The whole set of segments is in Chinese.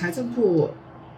财政部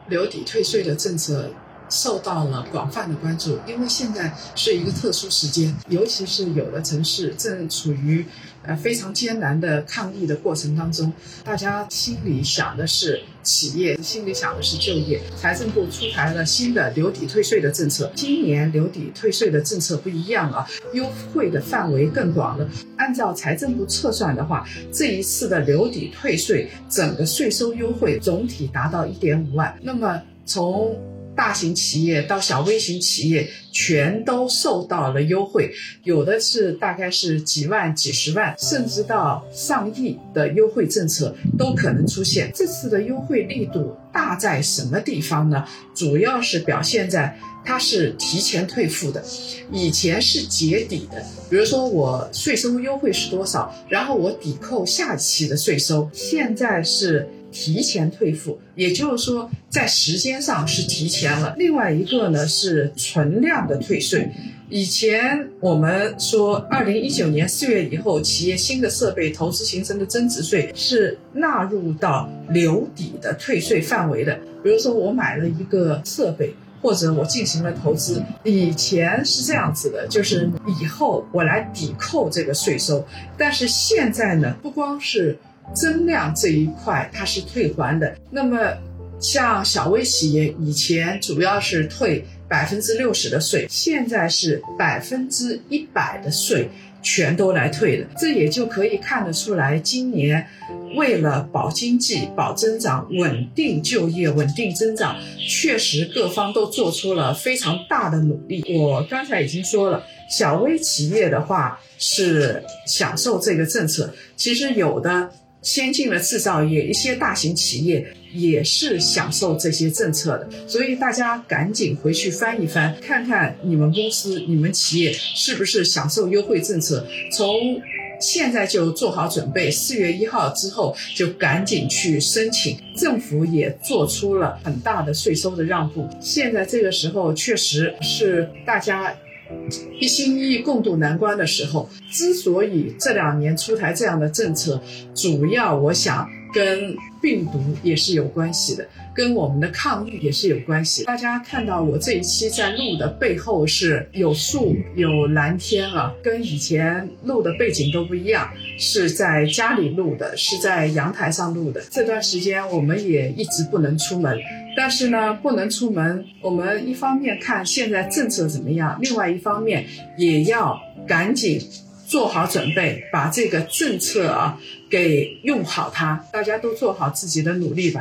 留抵退税的政策受到了广泛的关注，因为现在是一个特殊时间，尤其是有的城市正处于呃非常艰难的抗疫的过程当中，大家心里想的是企业，心里想的是就业。财政部出台了新的留抵退税的政策，今年留抵退税的政策不一样啊，优惠的范围更广了。按照财政部测算的话，这一次的留抵退税整个税收优惠总体达到一点五万。那么从大型企业到小微型企业，全都受到了优惠，有的是大概是几万、几十万，甚至到上亿的优惠政策都可能出现。这次的优惠力度大在什么地方呢？主要是表现在它是提前退付的，以前是结底的。比如说我税收优惠是多少，然后我抵扣下期的税收，现在是。提前退付，也就是说在时间上是提前了。另外一个呢是存量的退税，以前我们说二零一九年四月以后，企业新的设备投资形成的增值税是纳入到留抵的退税范围的。比如说我买了一个设备，或者我进行了投资，以前是这样子的，就是以后我来抵扣这个税收，但是现在呢，不光是。增量这一块它是退还的，那么像小微企业以前主要是退百分之六十的税，现在是百分之一百的税全都来退了，这也就可以看得出来，今年为了保经济、保增长、稳定就业、稳定增长，确实各方都做出了非常大的努力。我刚才已经说了，小微企业的话是享受这个政策，其实有的。先进的制造业，一些大型企业也是享受这些政策的，所以大家赶紧回去翻一翻，看看你们公司、你们企业是不是享受优惠政策。从现在就做好准备，四月一号之后就赶紧去申请。政府也做出了很大的税收的让步，现在这个时候确实是大家。一心一意共度难关的时候，之所以这两年出台这样的政策，主要我想跟病毒也是有关系的，跟我们的抗疫也是有关系。大家看到我这一期在录的背后是有树有蓝天啊，跟以前录的背景都不一样，是在家里录的，是在阳台上录的。这段时间我们也一直不能出门。但是呢，不能出门。我们一方面看现在政策怎么样，另外一方面也要赶紧做好准备，把这个政策啊给用好它。大家都做好自己的努力吧。